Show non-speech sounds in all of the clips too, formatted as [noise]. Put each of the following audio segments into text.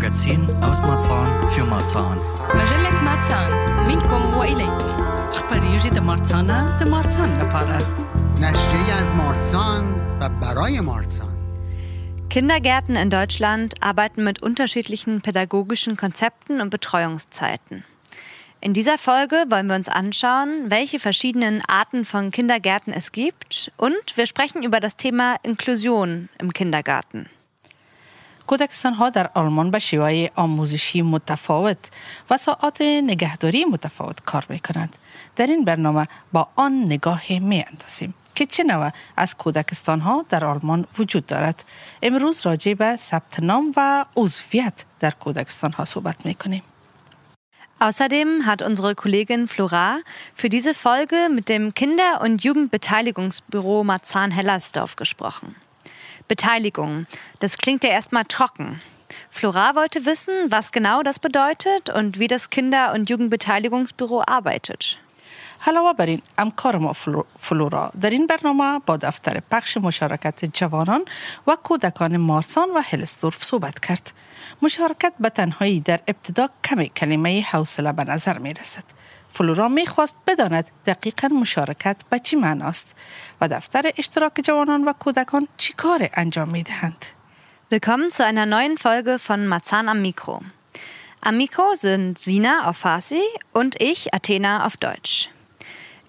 Magazin aus Marzahn für Marzahn. مجلة ماتسان منكم وإليكم خبريږي د مارڅانه د مارڅان لپاره نشریه از مارسان و برای مارسان Kindergärten in Deutschland arbeiten mit unterschiedlichen pädagogischen Konzepten und Betreuungszeiten. In dieser Folge wollen wir uns anschauen, welche verschiedenen Arten von Kindergärten es gibt und wir sprechen über das Thema Inklusion im Kindergarten. کودکستان ها در آلمان به شیوه آموزشی متفاوت و ساعات نگهداری متفاوت کار می کنند. در این برنامه با آن نگاه می اندازیم که چه نوع از کودکستان ها در آلمان وجود دارد. امروز راجع به ثبت نام و عضویت در کودکستان ها صحبت می کنیم. Außerdem hat unsere Kollegin Flora für diese Folge mit dem Kinder- und Jugendbeteiligungsbüro Marzahn-Hellersdorf gesprochen. Beteiligung, das klingt ja erstmal trocken. Flora wollte wissen, was genau das bedeutet und wie das Kinder- und Jugendbeteiligungsbüro arbeitet. علاوه بر این همکار ما فلو- فلورا در این برنامه با دفتر پخش مشارکت جوانان و کودکان مارسان و هلستورف صحبت کرد مشارکت به تنهایی در ابتدا کمی کلمه حوصله به نظر می رسد فلورا می خواست بداند دقیقا مشارکت به چی معناست و دفتر اشتراک جوانان و کودکان چی کار انجام می دهند Willkommen zu einer neuen Folge von Marzahn am Mikro. Am Mikro sind Sina auf Farsi und ich, Athena, auf Deutsch.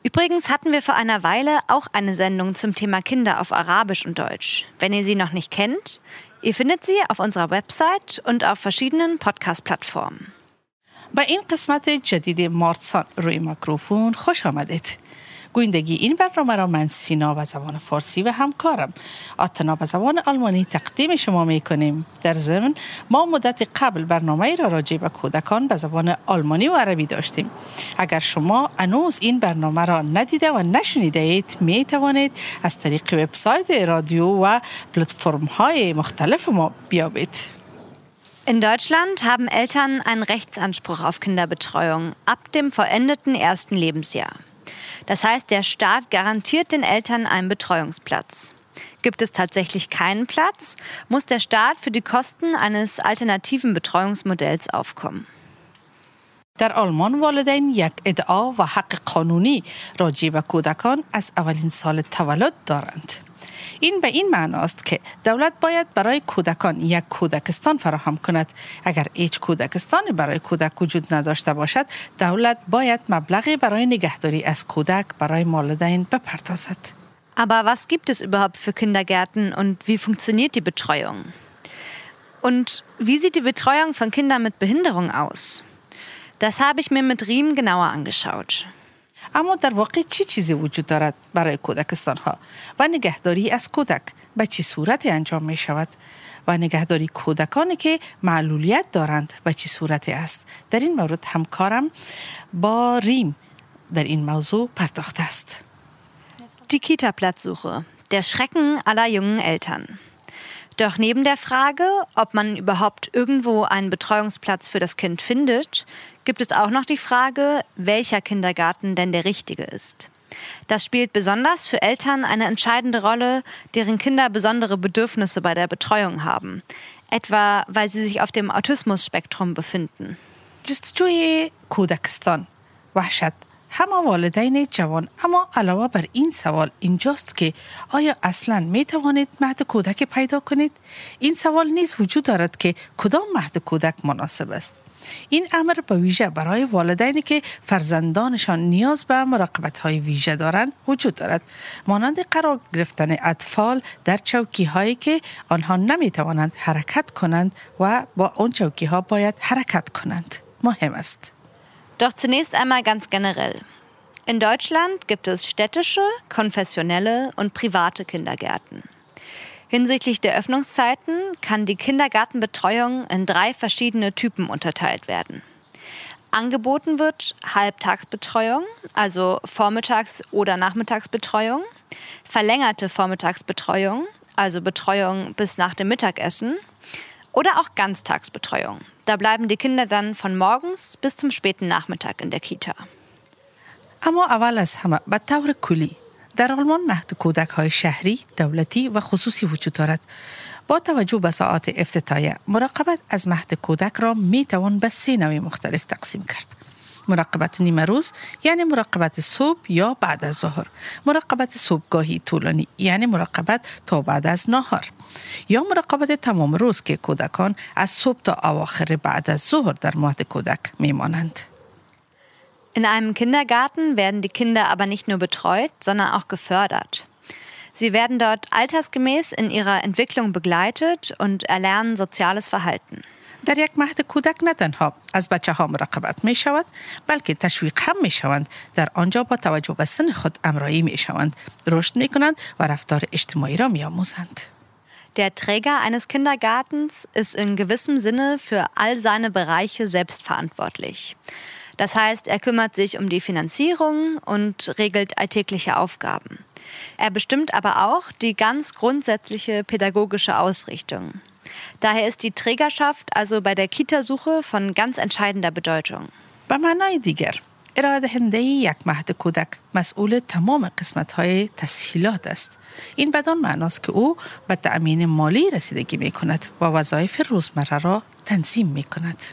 Übrigens hatten wir vor einer Weile auch eine Sendung zum Thema Kinder auf Arabisch und Deutsch. Wenn ihr sie noch nicht kennt, ihr findet sie auf unserer Website und auf verschiedenen Podcast-Plattformen. به این قسمت جدید مارسان روی میکروفون خوش آمدید. گویندگی این برنامه را من سینا به زبان فارسی و همکارم آتنا به زبان آلمانی تقدیم شما می کنیم در ضمن ما مدت قبل برنامه را راجع به کودکان به زبان آلمانی و عربی داشتیم. اگر شما هنوز این برنامه را ندیده و نشنیده اید می توانید از طریق وبسایت رادیو و پلتفرم های مختلف ما بیابید. In Deutschland haben Eltern einen Rechtsanspruch auf Kinderbetreuung ab dem vollendeten ersten Lebensjahr. Das heißt, der Staat garantiert den Eltern einen Betreuungsplatz. Gibt es tatsächlich keinen Platz, muss der Staat für die Kosten eines alternativen Betreuungsmodells aufkommen. در آلمان والدین یک ادعا و حق قانونی راجع به کودکان از اولین سال تولد دارند. این به این معنا است که دولت باید برای کودکان یک کودکستان فراهم کند. اگر هیچ کودکستانی برای کودک وجود نداشته باشد، دولت باید مبلغی برای نگهداری از کودک برای والدین بپردازد. Aber was gibt es überhaupt für Kindergärten und wie funktioniert die Betreuung? Und wie sieht die Betreuung von Kindern mit Behinderung aus? Das habe ich mir mit Riem genauer angeschaut. اما در واقع چه چیزی وجود دارد برای کودکستان ها و نگهداری از کودک به چه صورتی انجام می شود و نگهداری کودکانی که معلولیت دارند به چه صورتی است در این مورد همکارم با ریم در این موضوع پرداخته است Die Kita-Platzsuche. Der Schrecken aller jungen Eltern. Doch neben der Frage, ob man überhaupt irgendwo einen Betreuungsplatz für das Kind findet, gibt es auch noch die Frage, welcher Kindergarten denn der richtige ist. Das spielt besonders für Eltern eine entscheidende Rolle, deren Kinder besondere Bedürfnisse bei der Betreuung haben. Etwa, weil sie sich auf dem Autismus-Spektrum befinden. جستجوی کودکستان وحشت همه والدین جوان اما علاوه بر این سوال اینجاست که آیا اصلا می توانید مهد کودک پیدا کنید؟ این سوال نیز وجود دارد که کدام مهد کودک مناسب است. این امر به ویژه برای والدینی که فرزندانشان نیاز به مراقبت های ویژه دارند وجود دارد مانند قرار گرفتن اطفال در چوکی هایی که آنها نمی توانند حرکت کنند و با اون چوکی ها باید حرکت کنند مهم است Doch zunächst einmal ganz generell. In Deutschland gibt es städtische, konfessionelle und private Kindergärten. Hinsichtlich der Öffnungszeiten kann die Kindergartenbetreuung in drei verschiedene Typen unterteilt werden. Angeboten wird Halbtagsbetreuung, also Vormittags- oder Nachmittagsbetreuung, verlängerte Vormittagsbetreuung, also Betreuung bis nach dem Mittagessen, oder auch Ganztagsbetreuung. Da bleiben die Kinder dann von morgens bis zum späten Nachmittag in der Kita. Amo avalas hama batawre kuli. در آلمان مهد کودک های شهری، دولتی و خصوصی وجود دارد. با توجه به ساعات افتتاحیه مراقبت از مهد کودک را می توان به سه نوع مختلف تقسیم کرد. مراقبت نیمه روز یعنی مراقبت صبح یا بعد از ظهر مراقبت صبحگاهی طولانی یعنی مراقبت تا بعد از نهار یا مراقبت تمام روز که کودکان از صبح تا اواخر بعد از ظهر در مهد کودک میمانند In einem Kindergarten werden die Kinder aber nicht nur betreut, sondern auch gefördert. Sie werden dort altersgemäß in ihrer Entwicklung begleitet und erlernen soziales Verhalten. در یک مهد کودک نه تنها از بچه ها مراقبت می شود بلکه تشویق هم می شوند در آنجا با توجه به سن خود امرایی می شوند رشد می کنند و رفتار اجتماعی را می آموزند Der Träger eines Kindergartens ist in gewissem Sinne für all seine Bereiche selbstverantwortlich. Das heißt, er kümmert sich um die Finanzierung und regelt alltägliche Aufgaben. Er bestimmt aber auch die ganz grundsätzliche pädagogische Ausrichtung. Daher ist die Trägerschaft also bei der Kitasuche von ganz entscheidender Bedeutung. به معنای دیگر ارائه دهنده یک مهد کودک مسئول تمام قسمت های تسهیلات است این بدان معناست که او به تأمین مالی رسیدگی می کند و وظایف روزمره را تنظیم می کند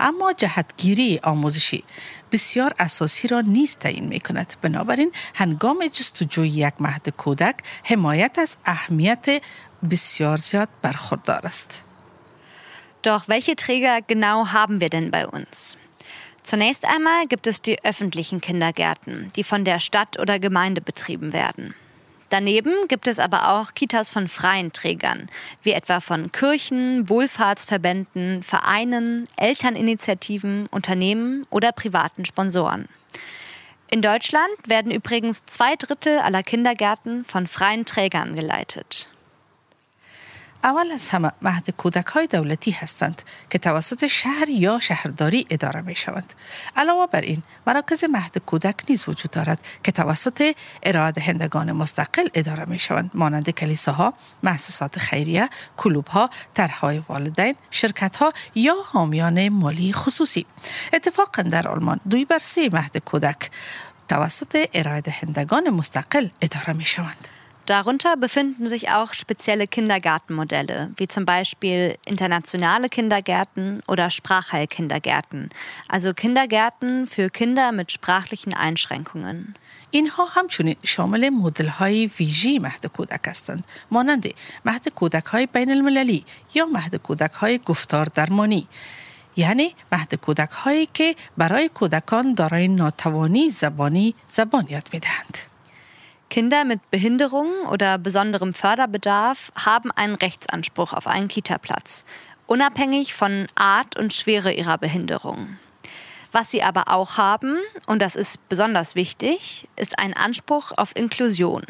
اما جهتگیری آموزشی بسیار اساسی را نیز تعیین می کند بنابراین هنگام جستجوی یک مهد کودک حمایت از اهمیت بسیار زیاد برخوردار است Doch welche Träger genau haben wir denn bei uns? Zunächst einmal gibt es die öffentlichen Kindergärten, die von der Stadt oder Gemeinde betrieben werden. Daneben gibt es aber auch Kitas von freien Trägern, wie etwa von Kirchen, Wohlfahrtsverbänden, Vereinen, Elterninitiativen, Unternehmen oder privaten Sponsoren. In Deutschland werden übrigens zwei Drittel aller Kindergärten von freien Trägern geleitet. اول از همه مهد کودک های دولتی هستند که توسط شهر یا شهرداری اداره می شوند. علاوه بر این مراکز مهد کودک نیز وجود دارد که توسط ارائه دهندگان مستقل اداره می شوند مانند کلیساها، مؤسسات خیریه، کلوب ها، طرحهای والدین، شرکت ها یا حامیان مالی خصوصی. اتفاقا در آلمان دوی بر سه مهد کودک توسط ارائه دهندگان مستقل اداره می شوند. Darunter befinden sich auch spezielle Kindergartenmodelle, wie zum Beispiel internationale Kindergärten oder Sprachheilkindergärten, also Kindergärten für Kinder mit sprachlichen Einschränkungen. اینها همچنین شامل مدل های ویژی مهد کودک هستند مانند مهد کودک های بین المللی یا مهد کودک های گفتار درمانی یعنی مهد کودک هایی که برای کودکان دارای ناتوانی زبانی زبان یاد می دهند. Kinder mit Behinderungen oder besonderem Förderbedarf haben einen Rechtsanspruch auf einen Kitaplatz, unabhängig von Art und Schwere ihrer Behinderung. Was sie aber auch haben, und das ist besonders wichtig, ist ein Anspruch auf Inklusion.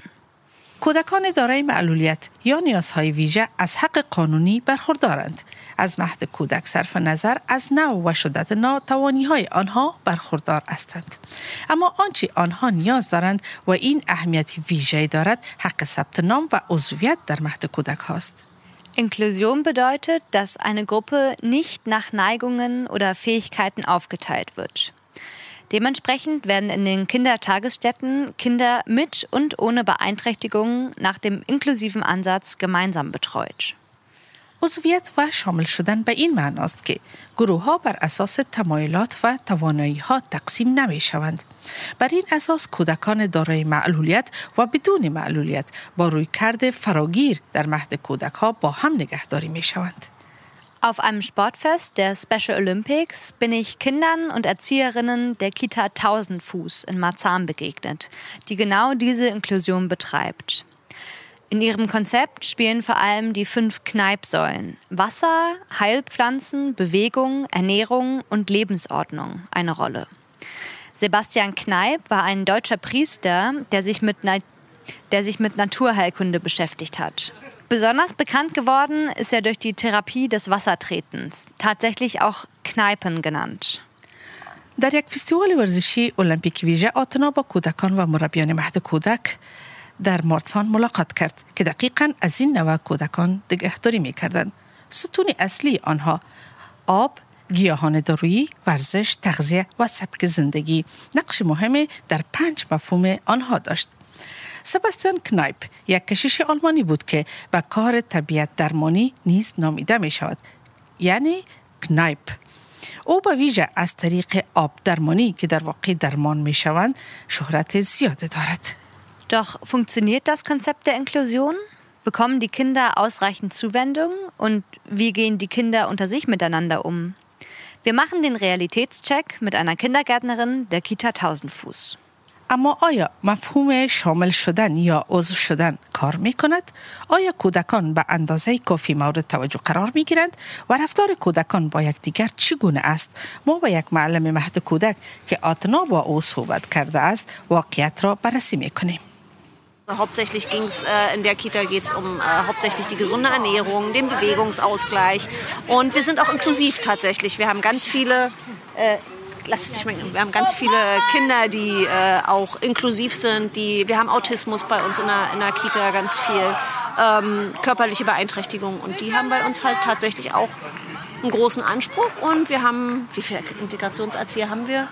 کودکان دارای معلولیت یا نیازهای ویژه از حق قانونی برخوردارند. از مهد کودک صرف نظر از نوع و شدت ناتوانی های آنها برخوردار هستند. اما آنچه آنها نیاز دارند و این اهمیت ویژه دارد حق ثبت نام و عضویت در مهد کودک هاست. Inklusion bedeutet, dass eine Gruppe nicht nach Neigungen oder Fähigkeiten aufgeteilt wird. Dementsprechend werden in den Kindertagesstätten Kinder mit und ohne Beeinträchtigungen nach dem inklusiven Ansatz gemeinsam betreut. عضویت و شامل شدن به این معناست که گروه ها بر اساس تمایلات و توانایی ها تقسیم نمی شوند. بر این اساس کودکان دارای معلولیت و بدون معلولیت با روی کرد فراگیر در مهد کودک ها با هم نگهداری می شوند. Auf einem Sportfest der Special Olympics bin ich Kindern und Erzieherinnen der Kita Tausendfuß in Marzahn begegnet, die genau diese Inklusion betreibt. In ihrem Konzept spielen vor allem die fünf Kneipsäulen Wasser, Heilpflanzen, Bewegung, Ernährung und Lebensordnung eine Rolle. Sebastian Kneip war ein deutscher Priester, der sich mit, Na der sich mit Naturheilkunde beschäftigt hat. Besonders bekannt geworden ist er durch die Therapie des Wassertretens, tatsächlich auch Kneipen genannt. در یک فستیوال ورزشی المپیک ویژه آتنا با کودکان و مربیان مهد کودک در مارسان ملاقات کرد که دقیقا از این نوع کودکان نگهداری می کردند. ستون اصلی آنها آب، گیاهان دارویی، ورزش، تغذیه و سبک زندگی نقش مهمی در پنج مفهوم آنها داشت. سباستیان کنایپ یک کشیش آلمانی بود که به کار طبیعت درمانی نیز نامیده می شود یعنی کنایپ او به ویژه از طریق آب درمانی که در واقع درمان می شوند شهرت زیاد دارد Doch funktioniert das Konzept der Inklusion? Bekommen die Kinder ausreichend Zuwendung? Und wie gehen die Kinder unter sich miteinander um? Wir machen den Realitätscheck mit einer Kindergärtnerin der Kita Tausendfuß. اما آیا مفهوم شامل شدن یا عضو شدن کار می کند؟ آیا کودکان به اندازه کافی مورد توجه قرار می گیرند و رفتار کودکان با یکدیگر چگونه است؟ ما با یک معلم مهد کودک که آتنا با او صحبت کرده است واقعیت را بررسی می کنیم. Hauptsächlich ging's äh, in der Kita geht es um äh, hauptsächlich die gesunde Ernährung, den Bewegungsausgleich und wir sind auch inklusiv tatsächlich. Wir haben ganz viele äh, lass es dich schmecken. Wir haben ganz viele Kinder, die äh, auch inklusiv sind. Die, wir haben Autismus bei uns in der, in der Kita, ganz viel ähm, körperliche Beeinträchtigung. Und die haben bei uns halt tatsächlich auch einen großen Anspruch. Und wir haben, wie viele Integrationserzieher haben wir?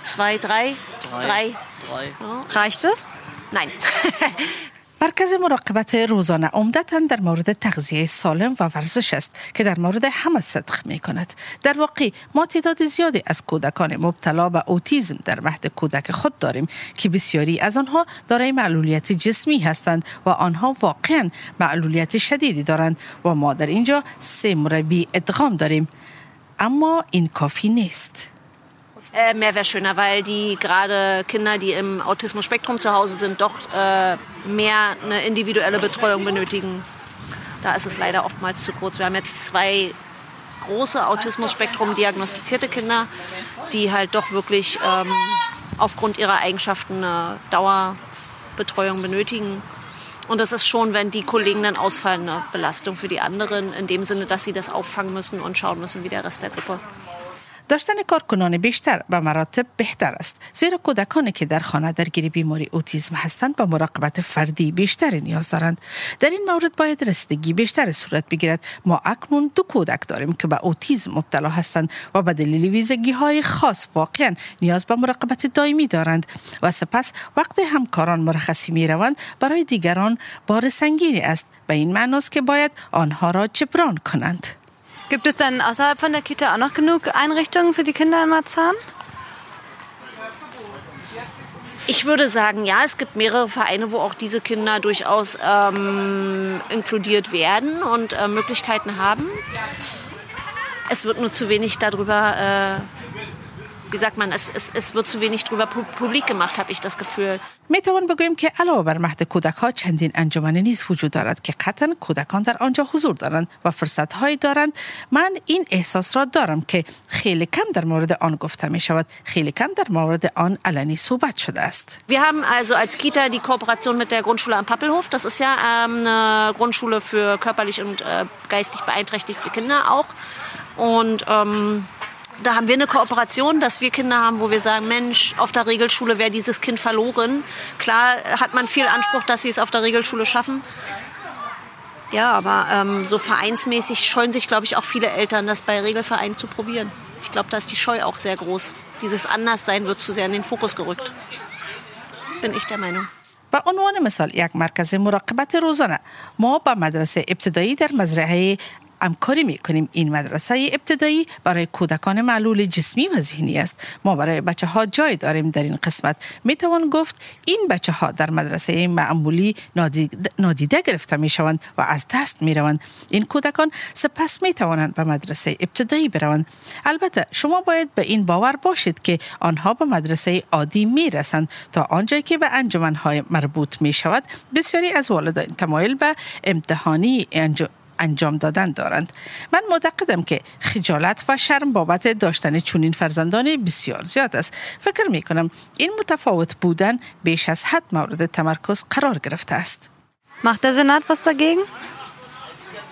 Zwei, drei? Drei. drei. Ja. Reicht es? Nein. [laughs] مرکز مراقبت روزانه عمدتا در مورد تغذیه سالم و ورزش است که در مورد همه صدق می کند. در واقع ما تعداد زیادی از کودکان مبتلا به اوتیزم در مهد کودک خود داریم که بسیاری از آنها دارای معلولیت جسمی هستند و آنها واقعا معلولیت شدیدی دارند و ما در اینجا سه مربی ادغام داریم. اما این کافی نیست. Äh, mehr wäre schöner, weil die gerade Kinder, die im Autismus-Spektrum zu Hause sind, doch äh, mehr eine individuelle Betreuung benötigen. Da ist es leider oftmals zu kurz. Wir haben jetzt zwei große Autismus-Spektrum diagnostizierte Kinder, die halt doch wirklich ähm, aufgrund ihrer Eigenschaften eine Dauerbetreuung benötigen. Und das ist schon, wenn die Kollegen dann ausfallen, eine Belastung für die anderen, in dem Sinne, dass sie das auffangen müssen und schauen müssen wie der Rest der Gruppe. داشتن کارکنان بیشتر به مراتب بهتر است. زیرا کودکانی که در خانه درگیر بیماری اوتیسم هستند به مراقبت فردی بیشتر نیاز دارند. در این مورد باید رسیدگی بیشتر صورت بگیرد. ما اکنون دو کودک داریم که به اوتیسم مبتلا هستند و به دلیل ویژگی های خاص واقعا نیاز به مراقبت دائمی دارند و سپس وقتی همکاران مرخصی می روند برای دیگران بار سنگینی است. به این معناست که باید آنها را جبران کنند. Gibt es denn außerhalb von der Kita auch noch genug Einrichtungen für die Kinder in Marzahn? Ich würde sagen, ja, es gibt mehrere Vereine, wo auch diese Kinder durchaus ähm, inkludiert werden und äh, Möglichkeiten haben. Es wird nur zu wenig darüber, äh, wie sagt man, es, es, es wird zu wenig darüber pu publik gemacht, habe ich das Gefühl. می توان بگوییم که علاوه بر مهد کودک ها چندین انجمن نیز وجود دارد که قطعا کودکان در آنجا حضور دارند و فرصت هایی دارند من این احساس را دارم که خیلی کم در مورد آن گفته می شود خیلی کم در مورد آن علنی صحبت شده است Wir haben also als Kita die Kooperation mit der Grundschule am Pappelhof. Das ist ja ähm, eine Grundschule für körperlich und äh, geistig beeinträchtigte Kinder auch. Und ähm, da haben wir eine Kooperation, dass wir Kinder haben, wo wir sagen, Mensch, auf der Regelschule wäre dieses Kind verloren. Klar hat man viel Anspruch, dass sie es auf der Regelschule schaffen. Ja, aber ähm, so vereinsmäßig scheuen sich, glaube ich, auch viele Eltern, das bei Regelvereinen zu probieren. Ich glaube, da ist die Scheu auch sehr groß. Dieses Anderssein wird zu sehr in den Fokus gerückt. Bin ich der Meinung. به عنوان مثال یک مرکز مراقبت روزانه ما با مدرسه ابتدایی در مزرعه همکاری می کنیم این مدرسه ابتدایی برای کودکان معلول جسمی و ذهنی است. ما برای بچه ها جای داریم در این قسمت. می توان گفت این بچه ها در مدرسه معمولی نادیده, نادیده گرفته می شوند و از دست می روند این کودکان سپس می توانند به مدرسه ابتدایی بروند. البته شما باید به این باور باشید که آنها به مدرسه عادی می رسند تا آنجایی که به انجمن های مربوط می شود بسیاری از والدین تمایل به امتحانی انجام انجام دادن دارند من معتقدم که خجالت و شرم بابت داشتن چونین فرزندان بسیار زیاد است فکر می کنم این متفاوت بودن بیش از حد مورد تمرکز قرار گرفته است Macht der Senat was dagegen?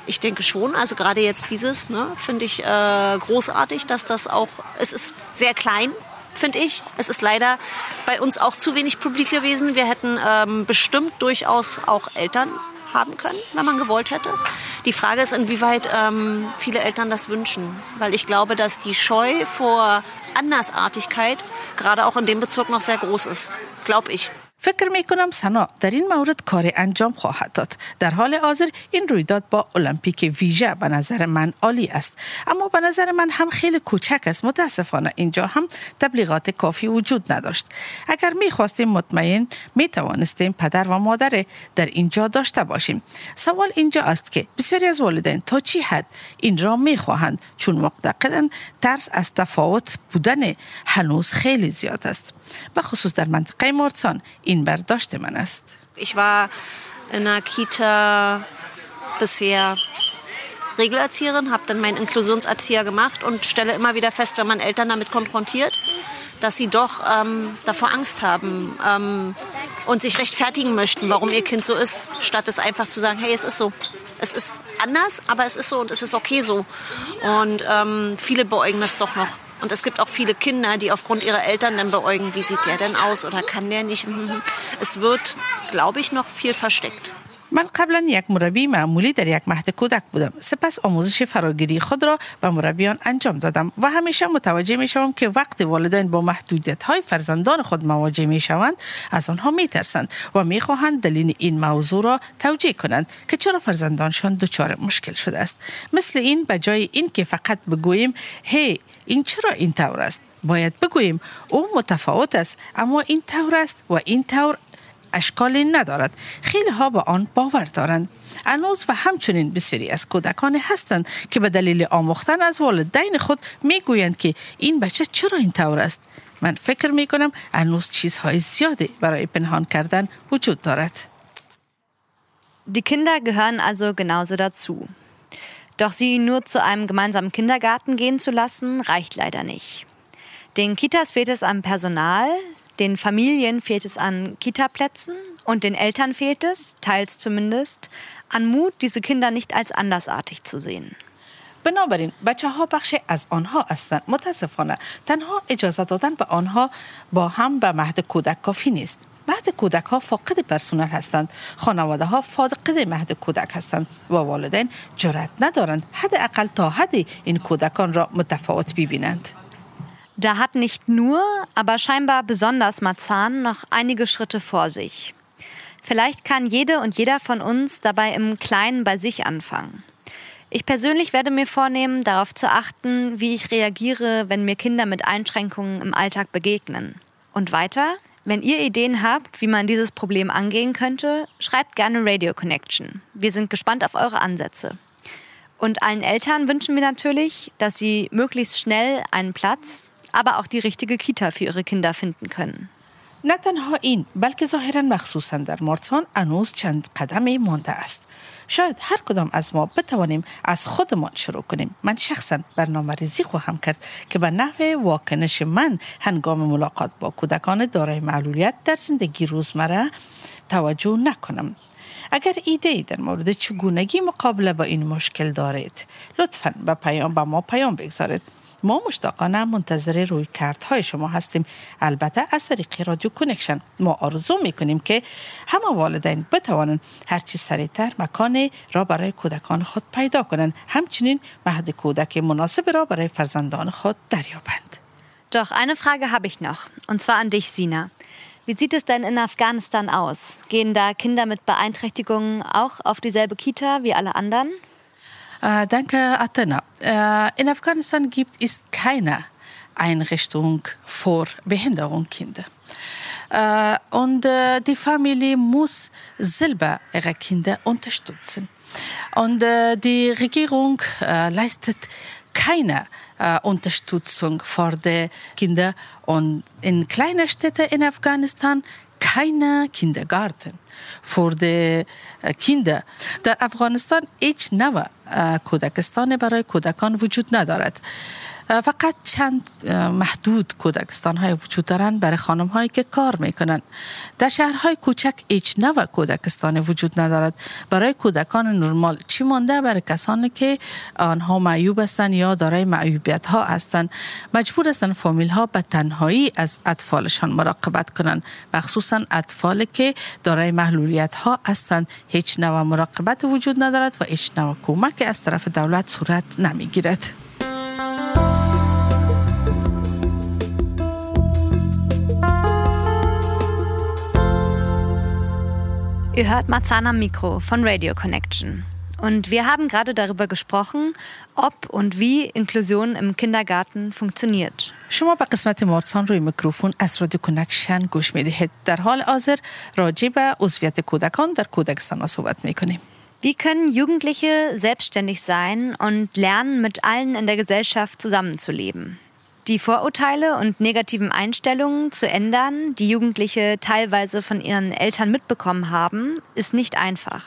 Ich denke schon. Also gerade jetzt dieses ne, finde ich äh, großartig, dass das auch, es ist sehr klein, finde ich. Es ist leider bei uns auch zu wenig publik gewesen. Wir hätten ähm, bestimmt durchaus auch Eltern haben können, wenn man gewollt hätte. Die Frage ist, inwieweit ähm, viele Eltern das wünschen. Weil ich glaube, dass die Scheu vor Andersartigkeit gerade auch in dem Bezirk noch sehr groß ist. Glaube ich. فکر می کنم سنا در این مورد کار انجام خواهد داد. در حال حاضر این رویداد با المپیک ویژه به نظر من عالی است. اما به نظر من هم خیلی کوچک است. متاسفانه اینجا هم تبلیغات کافی وجود نداشت. اگر می خواستیم مطمئن می توانستیم پدر و مادر در اینجا داشته باشیم. سوال اینجا است که بسیاری از والدین تا چی حد این را می خواهند چون معتقدند ترس از تفاوت بودن هنوز خیلی زیاد است. به خصوص در منطقه مارسان این برداشت من است Ich war in einer Kita bisher Regelerzieherin, habe dann meinen Inklusionserzieher gemacht und stelle immer wieder fest, wenn man Eltern damit konfrontiert, dass sie doch ähm, davor Angst haben ähm, und sich rechtfertigen möchten, warum ihr Kind so ist, statt es einfach zu sagen, hey, es ist so. Es ist anders, aber es ist so und es ist okay so. Und ähm, viele beäugen das doch noch. Und es gibt auch viele Kinder, die aufgrund ihrer Eltern dann beäugen, wie sieht der denn aus oder kann der nicht. Es wird, glaube ich, noch viel versteckt. من قبلا یک مربی معمولی در یک مهد کودک بودم سپس آموزش فراگیری خود را به مربیان انجام دادم و همیشه متوجه می شوم که وقت والدین با محدودیت های فرزندان خود مواجه می شوند از آنها می ترسند و می خواهند دلیل این موضوع را توجیه کنند که چرا فرزندانشان دچار مشکل شده است مثل این به جای این که فقط بگوییم هی این چرا این طور است؟ باید بگوییم او متفاوت است اما این طور است و این طور اشکالی ندارد. خیلی ها به آن باور دارند. هنوز و همچنین بسیاری از کودکان هستند که به دلیل آموختن از والدین خود می‌گویند که این بچه چرا این طور است. من فکر می کنم هنوز چیزهای زیادی برای پنهان کردن وجود دارد. Die Kinder gehören also genauso dazu. Doch sie nur zu einem gemeinsamen Kindergarten gehen zu lassen, reicht leider nicht. Den Kitas fehlt es an Personal, den Familien fehlt es an Kitaplätzen und den Eltern fehlt es, teils zumindest, an Mut, diese Kinder nicht als andersartig zu sehen. بنابراین بچه ها بخشی از آنها هستند متاسفانه تنها اجازه دادن به آنها با هم به مهد کودک کافی نیست مهد کودک ها فاقد پرسنل هستند خانواده ها فاقد مهد کودک هستند و والدین جرأت ندارند حداقل تا حدی این کودکان را متفاوت ببینند Da hat nicht nur, aber scheinbar besonders Marzahn noch einige Schritte vor sich. Vielleicht kann jede und jeder von uns dabei im Kleinen bei sich anfangen. Ich persönlich werde mir vornehmen, darauf zu achten, wie ich reagiere, wenn mir Kinder mit Einschränkungen im Alltag begegnen. Und weiter, Wenn ihr Ideen habt, wie man dieses Problem angehen könnte, schreibt gerne Radio Connection. Wir sind gespannt auf eure Ansätze. Und allen Eltern wünschen wir natürlich, dass sie möglichst schnell einen Platz, aber auch die richtige Kita für ihre Kinder finden können. نه تنها این بلکه ظاهرا مخصوصا در مارتان هنوز چند قدمی مانده است. شاید هر کدام از ما بتوانیم از خودمان شروع کنیم. من شخصا برنامه ریزی خواهم کرد که به نحو واکنش من هنگام ملاقات با کودکان دارای معلولیت در زندگی روزمره توجه نکنم. اگر ایده ای در مورد چگونگی مقابله با این مشکل دارید لطفا به پیام به ما پیام بگذارید. ما مشتاقانه منتظر روی کردهای شما هستیم البته از طریق رادیو کنکشن ما آرزو میکنیم که همه والدین بتوانند هرچی سریعتر مکان را برای کودکان خود پیدا کنند همچنین مهد کودک مناسب را برای فرزندان خود دریابند Doch eine Frage habe ich noch, und zwar an dich, Sina. Wie sieht es denn in Afghanistan aus? Gehen da Kinder mit Beeinträchtigungen auch auf dieselbe Kita wie alle anderen? Äh, danke, Athena. Äh, in Afghanistan gibt es keine Einrichtung für Behinderungskinder. Äh, und äh, die Familie muss selber ihre Kinder unterstützen. Und äh, die Regierung äh, leistet keine äh, Unterstützung für die Kinder. Und in kleinen Städten in Afghanistan keine Kindergarten die äh, Kinder. در افغانستان هیچ نوع کودکستان برای کودکان وجود ندارد فقط چند محدود کودکستان های وجود دارند برای خانم هایی که کار می‌کنند در شهرهای کوچک هیچ نوع کودکستان وجود ندارد. برای کودکان نرمال چی مانده؟ برای کسانی که آنها معیوب هستند یا دارای معیوبیت ها هستند مجبور هستند فامیل ها به تنهایی از اطفالشان مراقبت کنند مخصوصا اطفال که دارای محلولیت ها هستند. هیچ نوع مراقبت وجود ندارد و هیچ نوع کمک از طرف دولت صورت نمی‌گیرد. Ihr hört Marzahn am Mikro von Radio Connection. Und wir haben gerade darüber gesprochen, ob und wie Inklusion im Kindergarten funktioniert. شما به قسمت مارسان روی میکروفون از رادیو کنکشن گوش میدهید در حال حاضر راجع به عضویت کودکان در کودکستان صحبت میکنیم Wie können Jugendliche selbstständig sein und lernen, mit allen in der Gesellschaft zusammenzuleben? Die Vorurteile und negativen Einstellungen zu ändern, die Jugendliche teilweise von ihren Eltern mitbekommen haben, ist nicht einfach.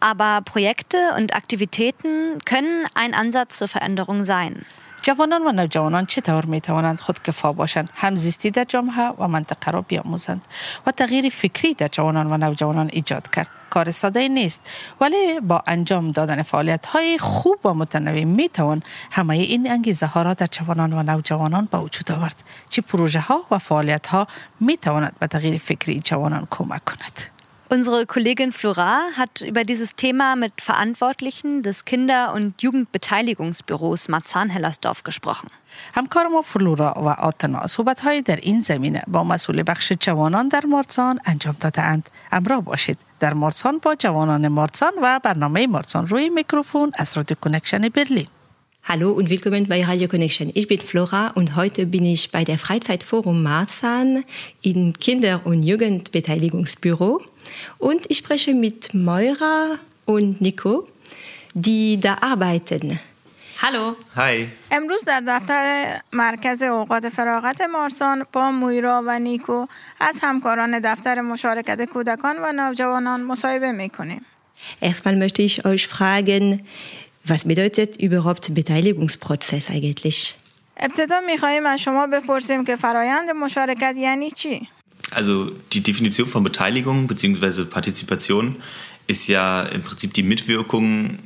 Aber Projekte und Aktivitäten können ein Ansatz zur Veränderung sein. جوانان و نوجوانان چطور می توانند خودکفا باشند؟ همزیستی در جامعه و منطقه را بیاموزند و تغییر فکری در جوانان و نوجوانان ایجاد کرد. کار ساده نیست ولی با انجام دادن فعالیت های خوب و متنوع می توان همه این انگیزه ها را در جوانان و نوجوانان به وجود آورد چه پروژه ها و فعالیت ها می تواند به تغییر فکری جوانان کمک کند. Unsere Kollegin Flora hat über dieses Thema mit Verantwortlichen des Kinder- und Jugendbeteiligungsbüros Marzahn-Hellersdorf gesprochen. همکار ما فلورا و آتنا صحبت های در این زمینه با مسئول بخش جوانان در مارسان انجام داده اند. امرا باشید در مارسان با جوانان مارسان و برنامه مارسان روی میکروفون از رادیو کنکشن برلین. Hallo und willkommen bei Radio Connection. Ich bin Flora und heute bin ich bei der Freizeitforum Marzahn im Kinder- und Jugendbeteiligungsbüro und ich spreche mit Moira und Nico, die da arbeiten. Hallo. Hi. امروز در دفتر مرکز اوقات فراغت مارسان با مویرا و نیکو از همکاران دفتر مشارکت کودکان و نوجوانان مصاحبه میکنیم. Erstmal möchte ich euch fragen, was bedeutet überhaupt Beteiligungsprozess eigentlich? ابتدا میخواهیم از شما بپرسیم که فرایند مشارکت یعنی چی؟ Also die Definition von Beteiligung bzw. Partizipation ist ja im Prinzip die Mitwirkung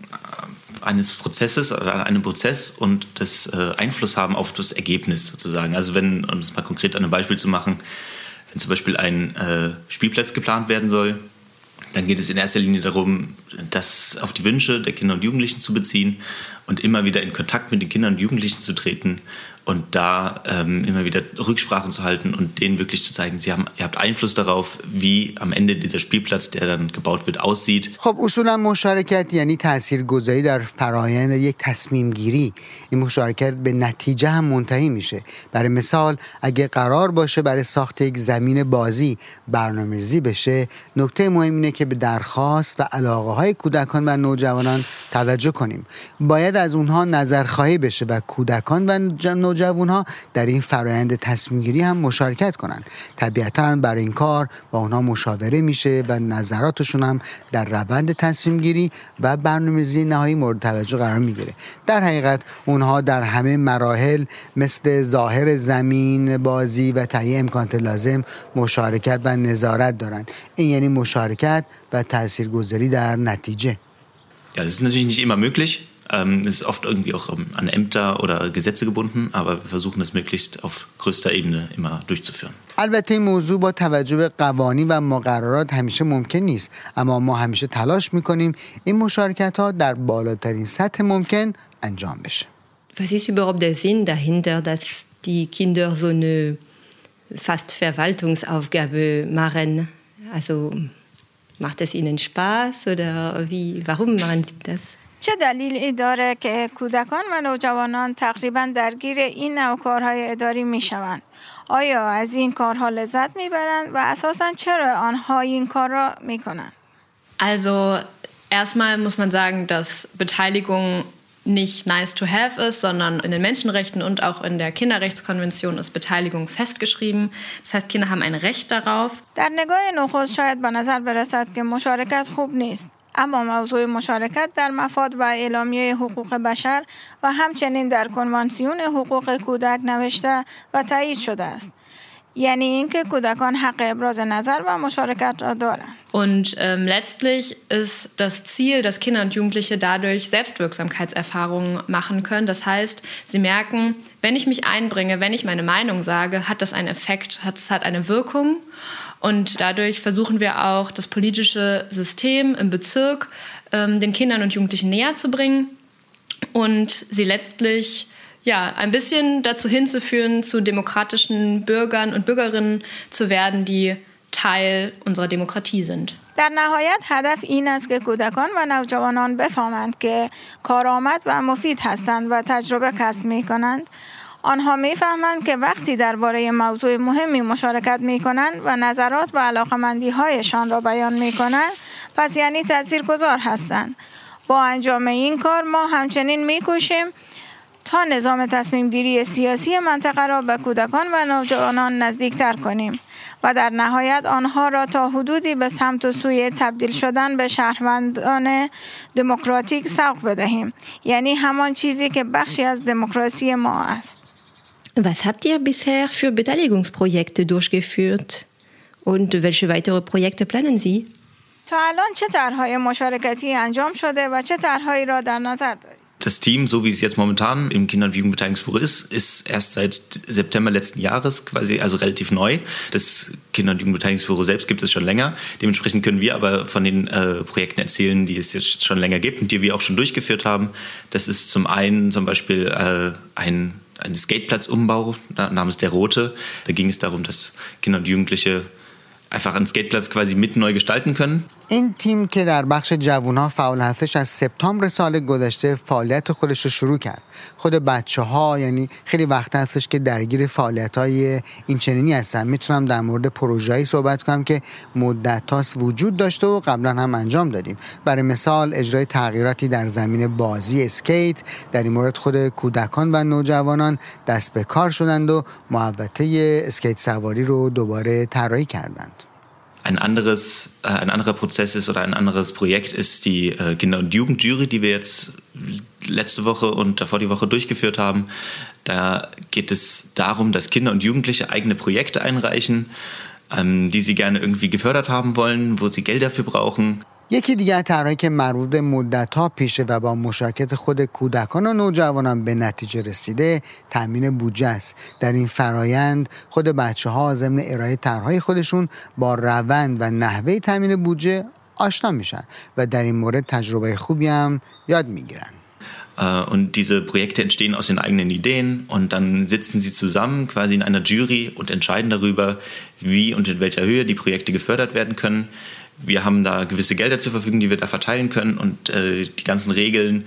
eines Prozesses oder an einem Prozess und das äh, Einfluss haben auf das Ergebnis sozusagen. Also wenn, um es mal konkret an einem Beispiel zu machen, wenn zum Beispiel ein äh, Spielplatz geplant werden soll, dann geht es in erster Linie darum, das auf die Wünsche der Kinder und Jugendlichen zu beziehen und immer wieder in Kontakt mit den Kindern und Jugendlichen zu treten und da ähm, immer wieder Rücksprachen zu halten und denen wirklich zu zeigen, sie haben, ihr habt Einfluss darauf, wie am Ende dieser Spielplatz, der dann gebaut wird, aussieht. خب اصولا مشارکت یعنی تاثیرگذاری در فرایند یک تصمیم گیری این مشارکت به نتیجه هم منتهی میشه. برای مثال اگه قرار باشه برای ساخت یک زمین بازی برنامه‌ریزی بشه نکته مهم اینه که به درخواست و علاقه های کودکان و نوجوانان توجه کنیم. باید از اونها نظرخواهی بشه و کودکان و نوجوانها در این فرایند تصمیم گیری هم مشارکت کنند. طبیعتا برای این کار با اونها مشاوره میشه و نظراتشون هم در روند تصمیم گیری و برنامه‌ریزی نهایی مورد توجه قرار می‌گیره. در حقیقت اونها در همه مراحل مثل ظاهر زمین بازی و تهیه امکانات لازم مشارکت و نظارت دارند. این یعنی مشارکت و تاثیرگذاری در نتیجه. Ja, das ist natürlich nicht immer möglich. Ähm, es ist oft irgendwie auch ähm, an Ämter oder Gesetze gebunden, aber wir versuchen es möglichst auf größter Ebene immer durchzuführen. البته این موضوع با توجه به قوانین و مقررات همیشه ممکن نیست اما ما همیشه تلاش میکنیم این مشارکت ها در بالاترین سطح ممکن انجام بشه Was ist überhaupt der Sinn dahinter, dass die Kinder so eine fast Verwaltungsaufgabe machen? Also macht es ihnen Spaß oder wie, warum machen sie das? چه دلیلی داره که کودکان و نوجوانان تقریبا درگیر این نوع کارهای اداری میشوند؟ آیا از این کارها لذت میبرند و اساسا چرا آنها این کار را میکنند؟ Also erstmal muss man sagen, dass Beteiligung nicht nice to have ist, sondern in den Menschenrechten und auch in der Kinderrechtskonvention ist Beteiligung festgeschrieben. Das heißt, Kinder haben ein Recht darauf. در نگاه نخست شاید به نظر برسد که مشارکت خوب نیست اما موضوع مشارکت در مفاد و اعلامیه حقوق بشر و همچنین در کنوانسیون حقوق کودک نوشته و تایید شده است. یعنی اینکه کودکان حق ابراز نظر و مشارکت را دارند. Und ähm, letztlich ist das Ziel, dass Kinder und Jugendliche dadurch Selbstwirksamkeitserfahrungen machen können. Das heißt, sie merken, wenn ich mich einbringe, wenn ich meine Meinung sage, hat das einen Effekt, hat, es hat eine Wirkung. Und dadurch versuchen wir auch, das politische System im Bezirk ähm, den Kindern und Jugendlichen näher zu bringen und sie letztlich ja, ein bisschen dazu hinzuführen, zu demokratischen Bürgern und Bürgerinnen zu werden, die Teil unserer Demokratie sind. در نهایت هدف این است که کودکان و نوجوانان بفهمند که کارآمد و مفید هستند و تجربه کسب می کنند. آنها می‌فهمند که وقتی درباره موضوع مهمی مشارکت می کنند و نظرات و علاقمندی هایشان را بیان می کنند پس یعنی تاثیرگذار هستند. با انجام این کار ما همچنین می کوشیم تا نظام تصمیم گیری سیاسی منطقه را به کودکان و نوجوانان نزدیکتر کنیم و در نهایت آنها را تا حدودی به سمت و سوی تبدیل شدن به شهروندان دموکراتیک سوق بدهیم یعنی همان چیزی که بخشی از دموکراسی ما است Was habt ihr bisher für Beteiligungsprojekte durchgeführt? Und welche weitere Projekte planen Sie? Das Team, so wie es jetzt momentan im Kinder- und Jugendbeteiligungsbüro ist, ist erst seit September letzten Jahres quasi, also relativ neu. Das Kinder- und Jugendbeteiligungsbüro selbst gibt es schon länger. Dementsprechend können wir aber von den äh, Projekten erzählen, die es jetzt schon länger gibt und die wir auch schon durchgeführt haben. Das ist zum einen zum Beispiel äh, ein ein Skateplatzumbau namens Der Rote. Da ging es darum, dass Kinder und Jugendliche einfach einen Skateplatz quasi mit neu gestalten können. این تیم که در بخش جوانها فعال هستش از سپتامبر سال گذشته فعالیت خودش رو شروع کرد. خود بچه ها یعنی خیلی وقت هستش که درگیر فعالیت های این چنینی هستن. می‌تونم در مورد پروژه‌ای صحبت کنم که مدت تاست وجود داشته و قبلا هم انجام دادیم. برای مثال اجرای تغییراتی در زمین بازی اسکیت در این مورد خود کودکان و نوجوانان دست به کار شدند و محوطه اسکیت سواری رو دوباره طراحی کردند. Ein, anderes, äh, ein anderer Prozess ist oder ein anderes Projekt ist die äh, Kinder- und Jugendjury, die wir jetzt letzte Woche und davor die Woche durchgeführt haben. Da geht es darum, dass Kinder und Jugendliche eigene Projekte einreichen, ähm, die sie gerne irgendwie gefördert haben wollen, wo sie Geld dafür brauchen. یکی دیگر طرحی که مربوط به مدتها پیشه و با مشارکت خود کودکان و نوجوانان به نتیجه رسیده تامین بودجه است در این فرایند خود بچه ها ضمن ارائه طرحهای خودشون با روند و نحوه تامین بودجه آشنا میشن و در این مورد تجربه خوبی هم یاد می‌گیرن Und diese Projekte entstehen aus den eigenen Ideen und dann sitzen sie zusammen quasi in einer Jury und entscheiden darüber, wie und in welcher Höhe die Projekte gefördert werden können. Wir haben da gewisse Gelder zur Verfügung, die wir da verteilen können und äh, die ganzen Regeln,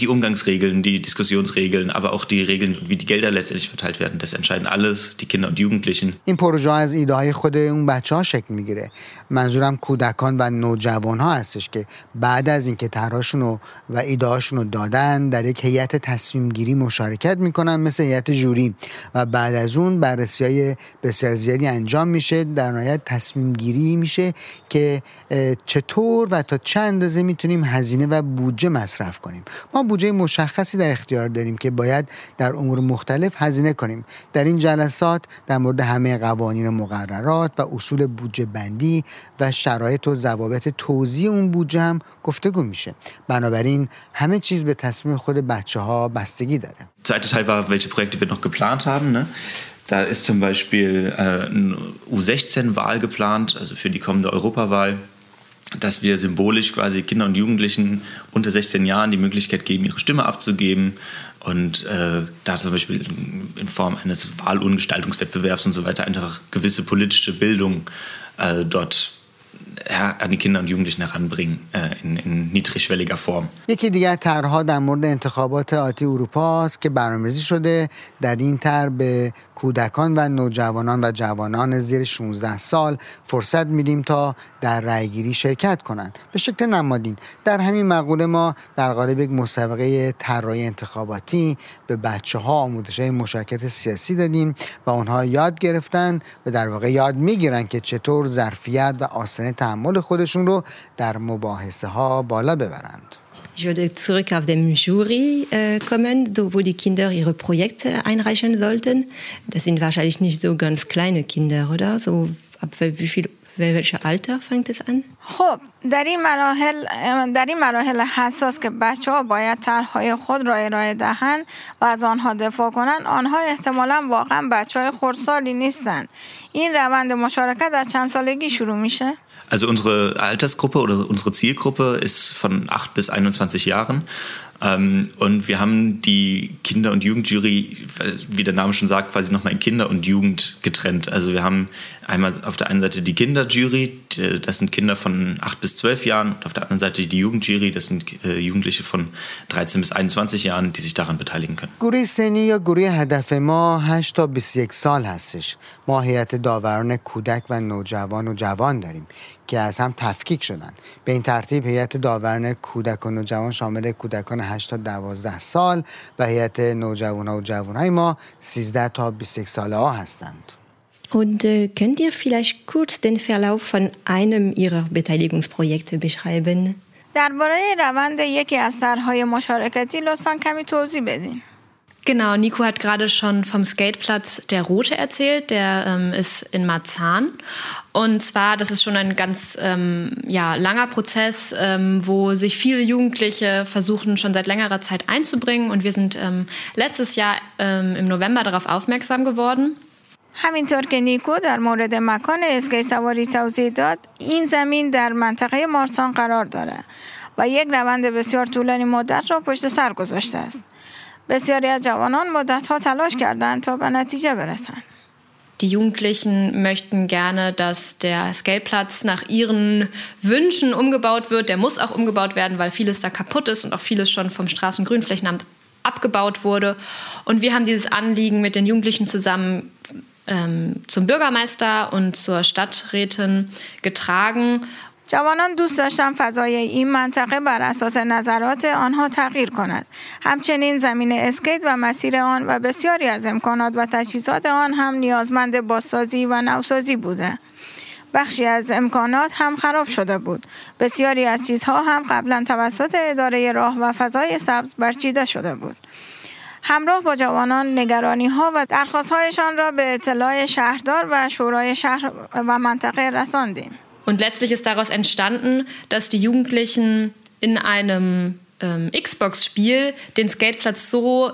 die Umgangsregeln, die Diskussionsregeln, aber auch die Regeln, wie die Gelder letztendlich verteilt werden, das entscheiden alles die Kinder und Jugendlichen. این پروژه از ایده های خود اون بچه ها شکل می‌گیره. منظورم کودکان و نوجوان ها هستش که بعد از اینکه طرحشون و ایده هاشون رو دادن در یک هیئت تصمیم گیری مشارکت می‌کنن مثل هیئت جوری و بعد از اون بررسی های بسیار زیادی انجام میشه. در نهایت تصمیم گیری میشه که چطور و تا چند اندازه می‌تونیم هزینه و بودجه مصرف کنیم. ما بودجه مشخصی در اختیار داریم که باید در امور مختلف هزینه کنیم در این جلسات در مورد همه قوانین و مقررات و اصول بودجه بندی و شرایط و ضوابط توزیع اون بودجه هم گفتگو میشه بنابراین همه چیز به تصمیم خود بچه ها بستگی داره war, welche Projekte noch geplant haben. Ne? Da ist zum Beispiel äh, eine U16-Wahl geplant, also für die kommende Europawahl dass wir symbolisch quasi Kinder und Jugendlichen unter 16 Jahren die Möglichkeit geben, ihre Stimme abzugeben und äh, da zum Beispiel in Form eines Wahlungestaltungswettbewerbs und so weiter einfach gewisse politische Bildung äh, dort an die Kinder und Jugendlichen heranbringen in, in niedrigschwelliger Form. یکی دیگر طرحها در مورد انتخابات آتی اروپا است که برنامه‌ریزی شده در این طرح به کودکان و نوجوانان و جوانان زیر 16 سال فرصت میدیم تا در رأیگیری شرکت کنند به شکل نمادین در همین مقوله ما در قالب یک مسابقه طراحی انتخاباتی به بچه ها آموزش مشارکت سیاسی دادیم و آنها یاد گرفتن و در واقع یاد می‌گیرن که چطور ظرفیت و آسانه تحمل خودشون رو در مباحثه ها بالا ببرند Ich würde zurück auf dem Jury äh, kommen, wo die Kinder ihre Projekte einreichen sollten. Das sind wahrscheinlich nicht so ganz kleine Kinder, oder? So ab wie viel welche Alter fängt es an? خب در این مراحل در این مراحل حساس که بچه ها باید طرحهای خود را ارائه دهند و از آنها دفاع کنند آنها احتمالا واقعا بچه های خردسالی نیستند این روند مشارکت از چند سالگی شروع میشه Also unsere Altersgruppe oder unsere Zielgruppe ist von 8 bis 21 Jahren. Ähm, und wir haben die Kinder- und Jugendjury, wie der Name schon sagt, quasi nochmal in Kinder und Jugend getrennt. Also wir haben einmal auf der einen Seite die Kinderjury, das sind Kinder von 8 bis 12 Jahren, und auf der anderen Seite die Jugendjury, das sind äh, Jugendliche von 13 bis 21 Jahren, die sich daran beteiligen können. گروه سنی یا گروه هدف ما 8 تا 21 سال هستش ما هیئت داوران کودک و نوجوان و جوان داریم که از هم تفکیک شدن. به این ترتیب هیئت داوران کودک و نوجوان شامل کودکان 8 تا 12 سال و هیئت نوجوان و جوانای ما 13 تا 21 ساله ها هستند. Und äh, könnt ihr vielleicht kurz den Verlauf von einem Ihrer Beteiligungsprojekte beschreiben? درباره روند یکی از طرحهای مشارکتی لطفا کمی توضیح بدین. Genau, Nico hat gerade schon vom Skateplatz der Rote erzählt. Der ähm, ist in Marzahn. Und zwar, das ist schon ein ganz ähm, ja, langer Prozess, ähm, wo sich viele Jugendliche versuchen, schon seit längerer Zeit einzubringen. Und wir sind ähm, letztes Jahr ähm, im November darauf aufmerksam geworden. همینطور که نیکو در مورد مکان اسکی سواری توضیح داد این زمین در منطقه مارسان قرار داره و یک روند بسیار طولانی مدت را پشت سر گذاشته است بسیاری از جوانان مدتها تلاش کردند تا به نتیجه برسند Die Jugendlichen möchten gerne, dass der Skateplatz nach ihren Wünschen umgebaut wird. Der muss auch umgebaut werden, weil vieles da kaputt ist und auch vieles schon vom Straßengrünflächenamt abgebaut wurde. Und wir haben dieses Anliegen mit den Jugendlichen zusammen ähm, zum Bürgermeister und zur Stadträtin getragen. جوانان دوست داشتن فضای این منطقه بر اساس نظرات آنها تغییر کند. همچنین زمین اسکیت و مسیر آن و بسیاری از امکانات و تجهیزات آن هم نیازمند بازسازی و نوسازی بوده. بخشی از امکانات هم خراب شده بود. بسیاری از چیزها هم قبلا توسط اداره راه و فضای سبز برچیده شده بود. همراه با جوانان نگرانی ها و درخواست هایشان را به اطلاع شهردار و شورای شهر و منطقه رساندیم. Und letztlich ist daraus entstanden, dass die Jugendlichen in einem ähm, Xbox-Spiel den Skateplatz so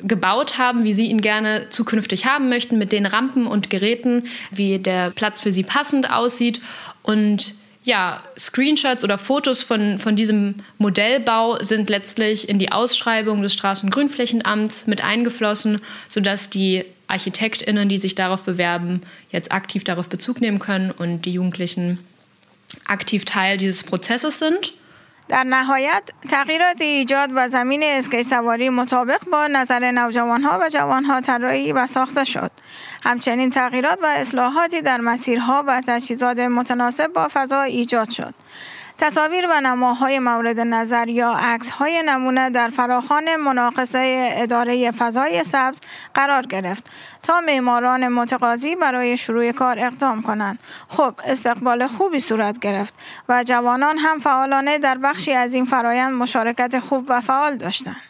gebaut haben, wie sie ihn gerne zukünftig haben möchten, mit den Rampen und Geräten, wie der Platz für sie passend aussieht. Und ja, Screenshots oder Fotos von, von diesem Modellbau sind letztlich in die Ausschreibung des Straßen- und Grünflächenamts mit eingeflossen, sodass die ArchitektInnen, die sich darauf bewerben, jetzt aktiv darauf Bezug nehmen können und die Jugendlichen aktiv Teil dieses Prozesses sind. در نهایت تغییرات ایجاد و زمین اسکی سواری مطابق با نظر نوجوانها و جوانها طراحی و ساخته شد. همچنین تغییرات و اصلاحاتی در مسیرها و تجهیزات متناسب با فضا ایجاد شد. تصاویر و نماهای مورد نظر یا عکس های نمونه در فراخان مناقصه اداره فضای سبز قرار گرفت تا معماران متقاضی برای شروع کار اقدام کنند خب استقبال خوبی صورت گرفت و جوانان هم فعالانه در بخشی از این فرایند مشارکت خوب و فعال داشتند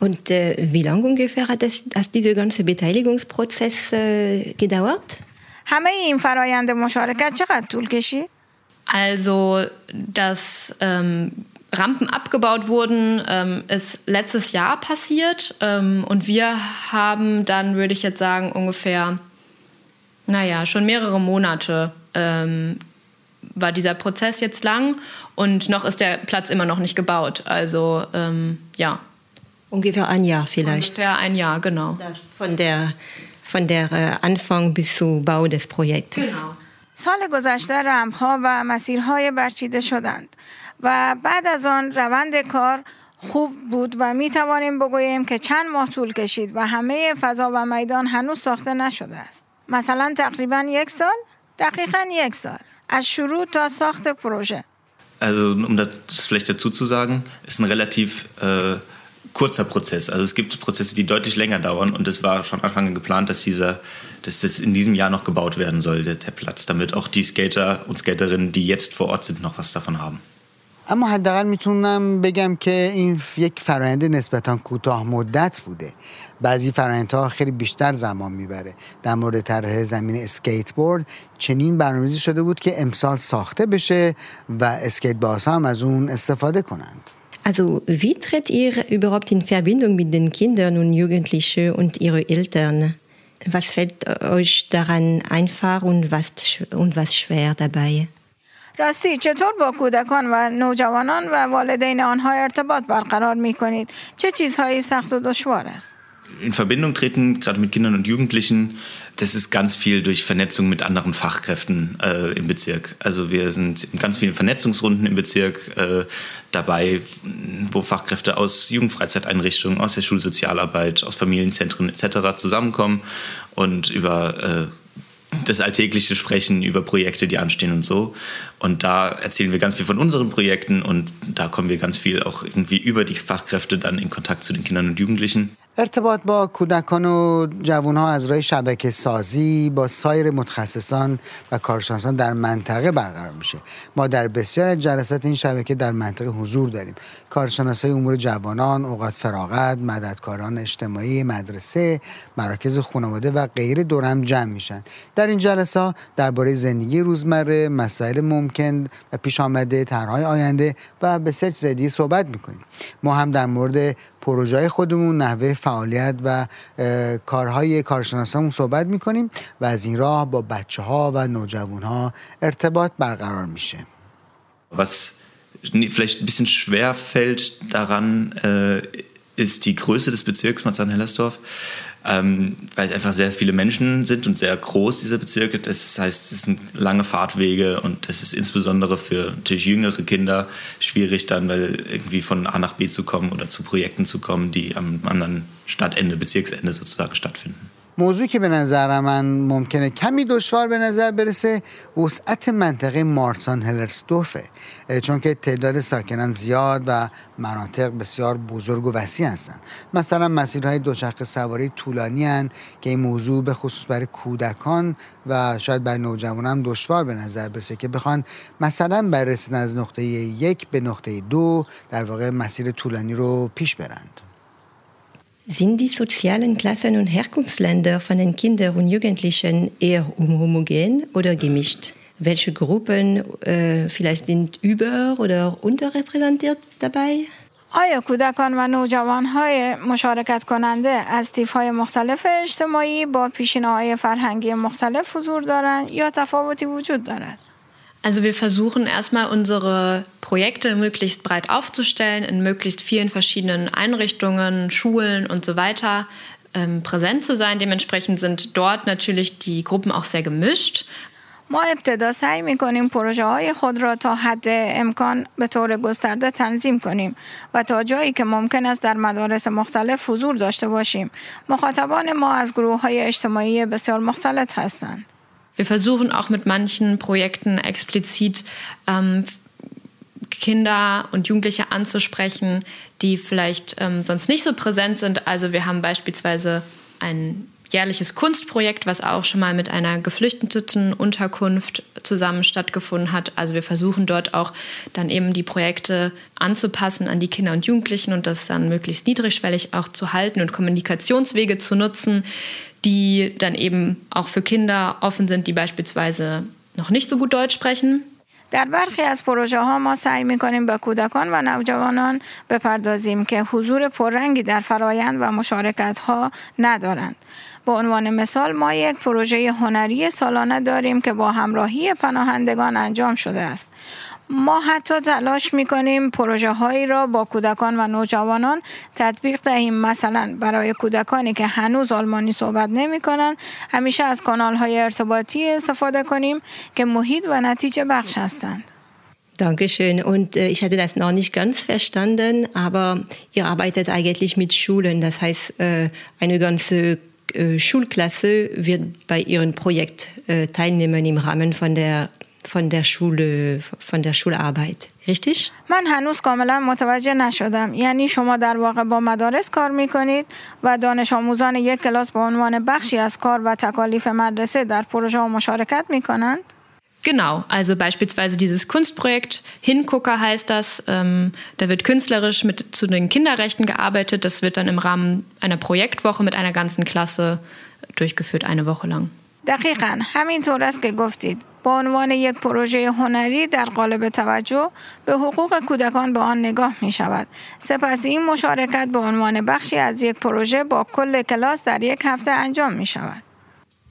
Und äh, wie lange ungefähr hat, das, hat dieser ganze Beteiligungsprozess äh, gedauert? همه این فرایند مشارکت چقدر طول کشید؟ Also, dass ähm, Rampen abgebaut wurden, ähm, ist letztes Jahr passiert. Ähm, und wir haben dann, würde ich jetzt sagen, ungefähr, naja, schon mehrere Monate ähm, war dieser Prozess jetzt lang. Und noch ist der Platz immer noch nicht gebaut. Also, ähm, ja. Ungefähr ein Jahr vielleicht. Ungefähr ein Jahr, genau. Das von der, von der äh, Anfang bis zum Bau des Projektes. Genau. سال گذشته رمپ ها و مسیرهای برچیده شدند و بعد از آن روند کار خوب بود و می توانیم بگوییم که چند ماه طول کشید و همه فضا و میدان هنوز ساخته نشده است. مثلا تقریبا یک سال؟ دقیقا یک سال. از شروع تا ساخت پروژه. Also um das vielleicht dazu zu sagen, ist ein relativ äh, kurzer Prozess. Also es gibt Prozesse, die deutlich länger dauern und es war von Anfang an geplant, dass dieser, dass das in diesem Jahr noch gebaut werden soll, der, der Platz, damit auch die Skater und Skaterinnen, die jetzt vor Ort sind, noch was davon haben. اما حداقل میتونم بگم که این یک فرآیند نسبتا کوتاه مدت بوده بعضی فرآیندها خیلی بیشتر زمان میبره در مورد طرح زمین اسکیت بورد چنین برنامه‌ریزی شده بود که امسال ساخته بشه و اسکیت بازها هم از اون استفاده کنند Also wie tritt ihr überhaupt in Verbindung mit den Kindern und Jugendlichen und ihre Eltern? Was fällt euch daran einfach und was, und was schwer dabei? راستی چطور با کودکان و نوجوانان و والدین آنها ارتباط برقرار می کنید؟ چه چیزهایی سخت و دشوار است؟ in Verbindung treten, gerade mit Kindern und Jugendlichen, das ist ganz viel durch Vernetzung mit anderen Fachkräften äh, im Bezirk. Also wir sind in ganz vielen Vernetzungsrunden im Bezirk äh, dabei, wo Fachkräfte aus Jugendfreizeiteinrichtungen, aus der Schulsozialarbeit, aus Familienzentren etc. zusammenkommen und über äh, das alltägliche Sprechen über Projekte, die anstehen und so. Und da erzählen wir ganz viel von unseren Projekten und da kommen wir ganz viel auch irgendwie über die Fachkräfte dann in Kontakt zu den Kindern und Jugendlichen. ارتباط با کودکان و جوانها از راه شبکه سازی با سایر متخصصان و کارشناسان در منطقه برقرار میشه. ما در بسیار جلسات این شبکه در منطقه حضور داریم. کارشناسای امور جوانان اوقات فراغت مددکاران اجتماعی مدرسه مراکز خانواده و غیره دورم جمع میشن. در این جلسه درباره زندگی روزمره مسائل ممکن و پیش آمده طرحهای آینده و بسیار چیز دیگه صحبت می‌کنیم. ما هم در مورد پروژه خودمون نحوه فعالیت و کارهای کارشناسامون صحبت می‌کنیم و از این راه با بچه ها و نوجوان ها ارتباط برقرار میشه. Was vielleicht ein bisschen schwer fällt daran, äh, ist die Größe des Bezirks Marzahn-Hellersdorf, ähm, weil es einfach sehr viele Menschen sind und sehr groß, dieser Bezirk. Das heißt, es sind lange Fahrtwege und das ist insbesondere für natürlich jüngere Kinder schwierig dann, weil irgendwie von A nach B zu kommen oder zu Projekten zu kommen, die am anderen Stadtende, Bezirksende sozusagen stattfinden. موضوعی که به نظر من ممکنه کمی دشوار به نظر برسه وسعت منطقه مارسان هلرسدورفه چون که تعداد ساکنان زیاد و مناطق بسیار بزرگ و وسیع هستند. مثلا مسیرهای دوچرخه سواری طولانی هن که این موضوع به خصوص برای کودکان و شاید برای نوجوانان دشوار به نظر برسه که بخوان مثلا برای رسیدن از نقطه یک به نقطه دو در واقع مسیر طولانی رو پیش برند. Sind die sozialen Klassen und Herkunftsländer von den Kindern und Jugendlichen eher homogen oder gemischt? Welche Gruppen äh, vielleicht sind über- oder unterrepräsentiert dabei? آیا کودکان و نوجوان های مشارکت کننده از تیف های مختلف اجتماعی با پیشینه های فرهنگی مختلف حضور دارند یا تفاوتی وجود دارد؟ Also wir versuchen erstmal unsere Projekte möglichst breit aufzustellen, in möglichst vielen verschiedenen Einrichtungen, Schulen und so weiter ähm, präsent zu sein. Dementsprechend sind dort natürlich die Gruppen auch sehr gemischt. ما ابتدا سعی می کنیم پروژه های خود را تا حد امکان به طور گسترده تنظیم کنیم و تا جایی که ممکن است در مدارس مختلف حضور داشته باشیم. مخاطبان ما از گروه های اجتماعی بسیار مختلف هستند. Wir versuchen auch mit manchen Projekten explizit ähm, Kinder und Jugendliche anzusprechen, die vielleicht ähm, sonst nicht so präsent sind. Also wir haben beispielsweise ein jährliches Kunstprojekt, was auch schon mal mit einer geflüchteten Unterkunft zusammen stattgefunden hat. Also wir versuchen dort auch dann eben die Projekte anzupassen an die Kinder und Jugendlichen und das dann möglichst niedrigschwellig auch zu halten und Kommunikationswege zu nutzen, die dann eben auch für Kinder offen sind, die beispielsweise noch nicht so gut Deutsch sprechen. در برخی از پروژه ها ما سعی می کنیم به کودکان و نوجوانان بپردازیم که حضور پررنگی در فرایند و مشارکت ها ندارند. به عنوان مثال ما یک پروژه هنری سالانه داریم که با همراهی پناهندگان انجام شده است. ما حتی تلاش می کنیم پروژه هایی را با کودکان و نوجوانان تطبیق دهیم مثلا برای کودکانی که هنوز آلمانی صحبت نمی کنند همیشه از کانال های ارتباطی استفاده کنیم که محیط و نتیجه بخش هستند Dankeschön. Und äh, ich hatte das noch nicht ganz verstanden, aber ihr arbeitet eigentlich mit Schulen. Das heißt, äh, eine ganze Schulklasse wird bei ihrem Projekt teilnehmen im Rahmen von der von der Schule, von der Schularbeit. Richtig? من هنوز کاملا متوجه نشدم یعنی شما در واقع با مدارس کار می‌کنید و دانش آموزان یک کلاس به عنوان بخشی از کار و تکالیف مدرسه در پروژه مشارکت می‌کنند Genau, also beispielsweise dieses Kunstprojekt Hingucker heißt das. Ähm, da wird künstlerisch mit zu den Kinderrechten gearbeitet. Das wird dann im Rahmen einer Projektwoche mit einer ganzen Klasse durchgeführt, eine Woche lang. دقیقا همینطور است که گفتید به عنوان یک پروژه هنری در قالب توجه به حقوق کودکان به آن نگاه می شود سپس این مشارکت به عنوان بخشی از یک پروژه با کل کلاس در یک هفته انجام می شود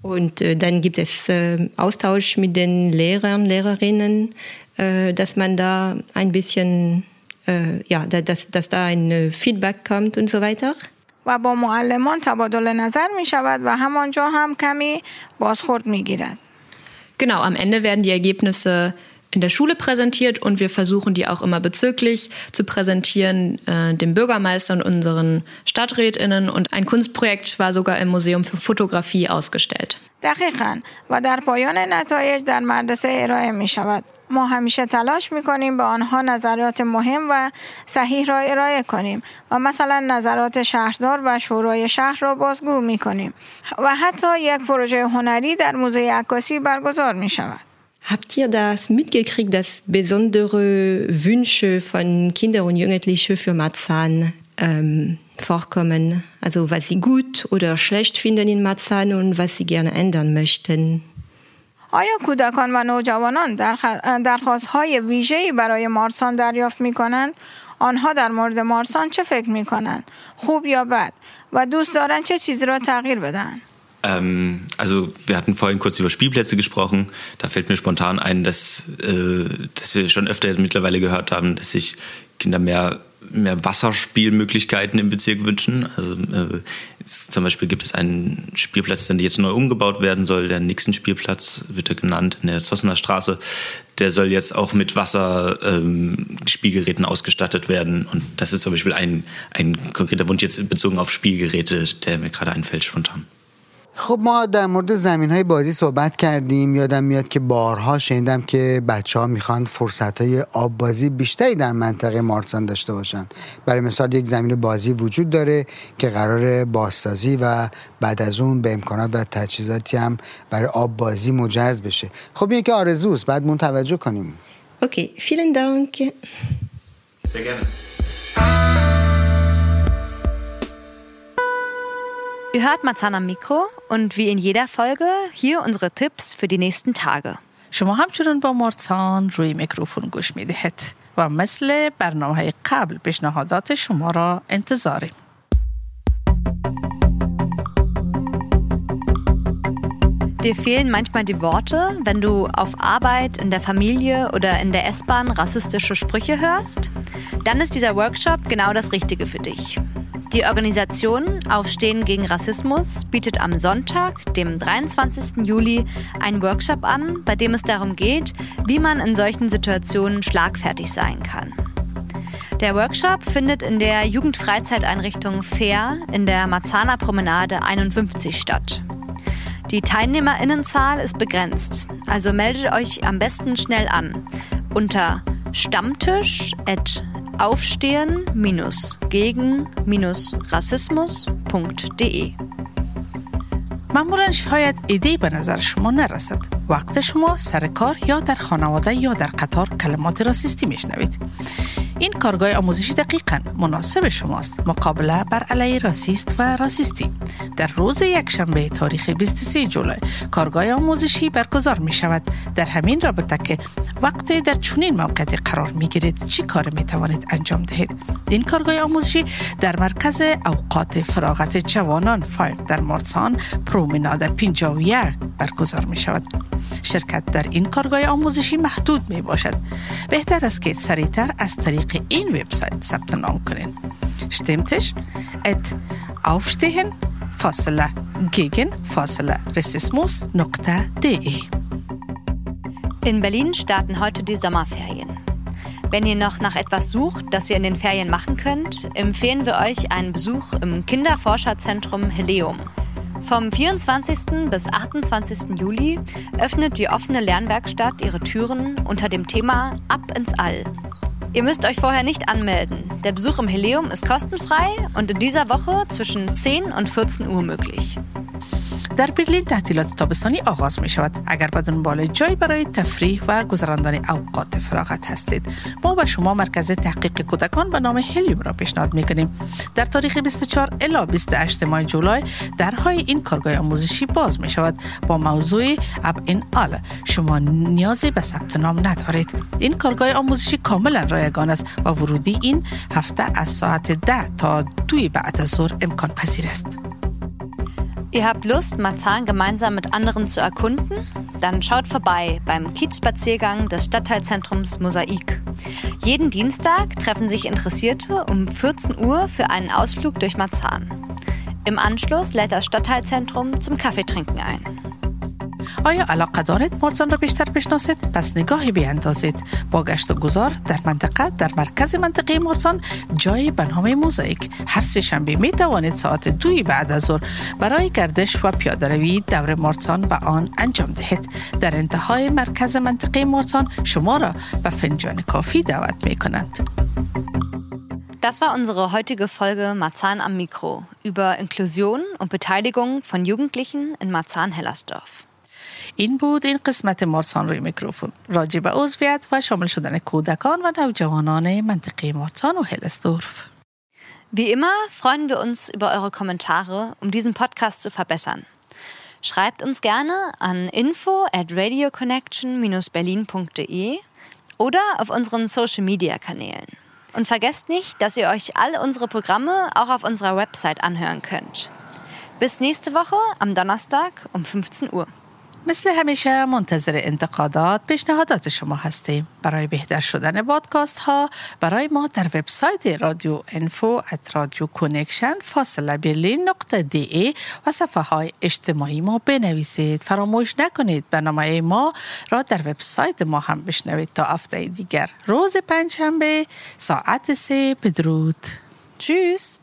Und äh, dann gibt es äh, Austausch mit den Lehrern, Lehrerinnen, äh, dass man da ein bisschen, äh, ja, da, dass, dass da ein äh, Feedback kommt und so weiter. و با معلمان تبادل نظر می شود و همانجا هم کمی بازخورد می گیرد. Genau, am Ende werden die Ergebnisse in der Schule präsentiert und wir versuchen die auch immer bezirklich zu präsentieren, äh, dem Bürgermeister und unseren Stadträtinnen. Und ein Kunstprojekt war sogar im Museum für Fotografie ausgestellt. دقیقا و در پایان نتایج در مدرسه ارائه می شود. ما همیشه تلاش می کنیم به آنها نظرات مهم و صحیح را ارائه کنیم و مثلا نظرات شهردار و شورای شهر را بازگو می کنیم و حتی یک پروژه هنری در موزه عکاسی برگزار می شود. Habt ihr das mitgekriegt, dass besondere Wünsche von Kindern und Jugendlichen für Marzahn ähm, vorkommen? Also was sie gut oder schlecht finden in Marzahn und was sie gerne ändern möchten? آیا کودکان و نوجوانان درخواست های ویژه‌ای برای مارسان دریافت می کنند؟ آنها در مورد مارسان چه فکر می کنند؟ خوب یا بد؟ و دوست دارند چه چیزی را تغییر بدن؟ Ähm, also wir hatten vorhin kurz über Spielplätze gesprochen. Da fällt mir spontan ein, dass, äh, dass wir schon öfter mittlerweile gehört haben, dass sich Kinder mehr, mehr Wasserspielmöglichkeiten im Bezirk wünschen. Also äh, zum Beispiel gibt es einen Spielplatz, der jetzt neu umgebaut werden soll. Der Nixon-Spielplatz wird er genannt in der Zossener Straße. Der soll jetzt auch mit Wasserspielgeräten ähm, ausgestattet werden. Und das ist zum Beispiel ein, ein konkreter Wunsch jetzt bezogen auf Spielgeräte, der mir gerade einfällt spontan. خب ما در مورد زمین های بازی صحبت کردیم. یادم میاد که بارها شنیدم که بچه ها می‌خوان فرصت های آب بازی بیشتری در منطقه مارسان داشته باشن. برای مثال یک زمین بازی وجود داره که قرار بازسازی و بعد از اون به امکانات و تجهیزاتی هم برای آب بازی مجهز بشه. خب این که آرزوست بعد مون توجه کنیم. اوکی. Vielen Dank. Ihr hört Marzahn am Mikro und wie in jeder Folge hier unsere Tipps für die nächsten Tage. شما همچنان با مارسان روی میکروفون گوش میدهید و مثل برنامه های قبل پیشنهادات شما را انتظاریم. Dir fehlen manchmal die Worte, wenn du auf Arbeit, in der Familie oder in der S-Bahn rassistische Sprüche hörst? Dann ist dieser Workshop genau das Richtige für dich. Die Organisation Aufstehen gegen Rassismus bietet am Sonntag, dem 23. Juli, einen Workshop an, bei dem es darum geht, wie man in solchen Situationen schlagfertig sein kann. Der Workshop findet in der Jugendfreizeiteinrichtung Fair in der Marzahner Promenade 51 statt. Die Teilnehmerinnenzahl ist begrenzt, also meldet euch am besten schnell an unter stammtisch.aufstehen-gegen-rassismus.de معمولا شاید ایده به نظر شما نرسد وقت شما سر کار یا در خانواده یا در قطار کلمات راسیستی میشنوید. این کارگاه آموزشی دقیقا مناسب شماست. مقابله بر علیه راسیست و راسیستی. در روز یکشنبه تاریخ 23 جولای کارگاه آموزشی برگزار می شود در همین رابطه که وقتی در چنین موقعیتی قرار می گیرید چی کار می توانید انجام دهید؟ این کارگاه آموزشی در مرکز اوقات فراغت جوانان فایر در مارسان پرومیناد 51 برگزار می شود شرکت در این کارگاه آموزشی محدود می باشد بهتر است که سریعتر از طریق این وبسایت ثبت نام کنید Stimmtisch at aufstehen فاصله gegen فاصله rassismus.de In Berlin starten heute die Sommerferien. Wenn ihr noch nach etwas sucht, das ihr in den Ferien machen könnt, empfehlen wir euch einen Besuch im Kinderforscherzentrum Helium. Vom 24. bis 28. Juli öffnet die offene Lernwerkstatt ihre Türen unter dem Thema Ab ins All. Ihr müsst euch vorher nicht anmelden. Der Besuch im Helium ist kostenfrei und in dieser Woche zwischen 10 und 14 Uhr möglich. در برلین تعطیلات تابستانی آغاز می شود اگر به دنبال جایی برای تفریح و گذراندن اوقات فراغت هستید. ما به شما مرکز تحقیق کودکان به نام هلیوم را پیشنهاد می کنیم در تاریخ 24 الی 28 ماه جولای درهای این کارگاه آموزشی باز می شود با موضوع اب این آل. شما نیازی به ثبت نام ندارید. این کارگاه آموزشی کاملا رایگان است و ورودی این هفته از ساعت ده تا دوی بعد از ظهر امکان پذیر است. Ihr habt Lust, Marzahn gemeinsam mit anderen zu erkunden? Dann schaut vorbei beim Kiezspaziergang des Stadtteilzentrums Mosaik. Jeden Dienstag treffen sich Interessierte um 14 Uhr für einen Ausflug durch Marzahn. Im Anschluss lädt das Stadtteilzentrum zum Kaffeetrinken ein. آیا علاقه دارید مارزان را بیشتر بشناسید؟ پس نگاهی بیاندازید. با گشت و گذار در منطقه در مرکز منطقه مارزان جای به نام موزاییک هر سه شنبه می توانید ساعت دوی بعد از ظهر برای گردش و پیاده روی دور مارسان به آن انجام دهید. در انتهای مرکز منطقه مارسان شما را به فنجان کافی دعوت می کنند. Das war unsere heutige Folge Marzahn am Mikro über Inklusion und Beteiligung von Jugendlichen in Marzahn-Hellersdorf. این بود این قسمت مارسان روی میکروفون راجع به عضویت و شامل شدن کودکان و نوجوانان منطقه مارسان و هلسدورف Wie immer freuen wir uns über eure Kommentare, um diesen Podcast zu verbessern. Schreibt uns gerne an info at radioconnection-berlin.de oder auf unseren Social-Media-Kanälen. Und vergesst nicht, dass ihr euch all unsere Programme auch auf unserer Website anhören könnt. Bis nächste Woche am Donnerstag um 15 Uhr. مثل همیشه منتظر انتقادات پیشنهادات شما هستیم. برای بهتر شدن پادکاست ها برای ما در وبسایت رادیو انفو ات رادیو کنکشن فاصله برلین نقطه دی ای و صفحه های اجتماعی ما بنویسید. فراموش نکنید برنامه ما را در وبسایت ما هم بشنوید تا هفته دیگر. روز پنجشنبه ساعت سه. بدرود. Tschüss